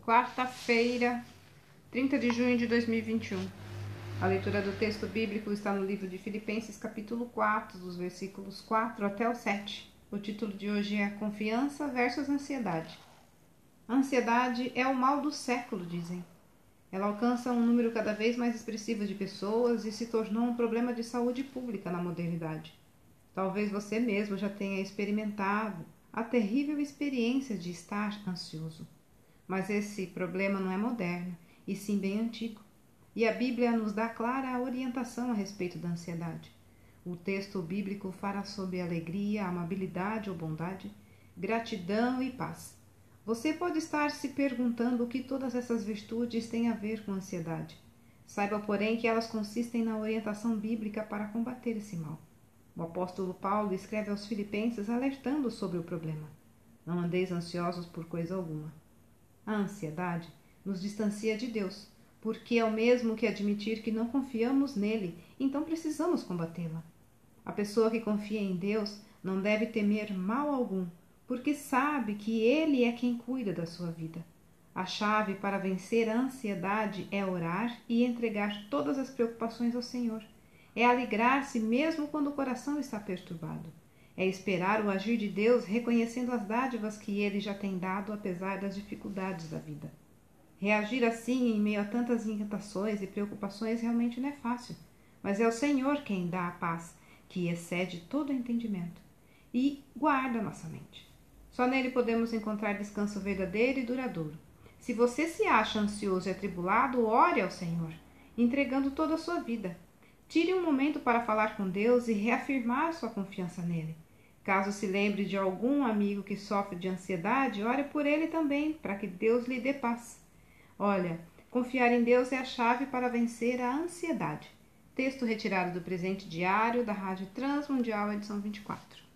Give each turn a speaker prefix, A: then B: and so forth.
A: quarta-feira, 30 de junho de 2021. A leitura do texto bíblico está no livro de Filipenses, capítulo 4, dos versículos 4 até o 7. O título de hoje é Confiança versus Ansiedade. A ansiedade é o mal do século, dizem. Ela alcança um número cada vez mais expressivo de pessoas e se tornou um problema de saúde pública na modernidade. Talvez você mesmo já tenha experimentado a terrível experiência de estar ansioso. Mas esse problema não é moderno, e sim bem antigo. E a Bíblia nos dá clara orientação a respeito da ansiedade. O texto bíblico fala sobre alegria, amabilidade ou bondade, gratidão e paz. Você pode estar se perguntando o que todas essas virtudes têm a ver com ansiedade. Saiba, porém, que elas consistem na orientação bíblica para combater esse mal. O apóstolo Paulo escreve aos Filipenses alertando sobre o problema. Não andeis ansiosos por coisa alguma. A ansiedade nos distancia de Deus, porque é o mesmo que admitir que não confiamos nele, então precisamos combatê-la. A pessoa que confia em Deus não deve temer mal algum, porque sabe que Ele é quem cuida da sua vida. A chave para vencer a ansiedade é orar e entregar todas as preocupações ao Senhor. É alegrar-se mesmo quando o coração está perturbado. É esperar o agir de Deus, reconhecendo as dádivas que ele já tem dado apesar das dificuldades da vida. Reagir assim em meio a tantas inquietações e preocupações realmente não é fácil, mas é o Senhor quem dá a paz, que excede todo entendimento, e guarda nossa mente. Só nele podemos encontrar descanso verdadeiro e duradouro. Se você se acha ansioso e atribulado, ore ao Senhor, entregando toda a sua vida, Tire um momento para falar com Deus e reafirmar sua confiança nele. Caso se lembre de algum amigo que sofre de ansiedade, ore por ele também, para que Deus lhe dê paz. Olha, confiar em Deus é a chave para vencer a ansiedade. Texto retirado do presente diário da Rádio Transmundial, edição 24.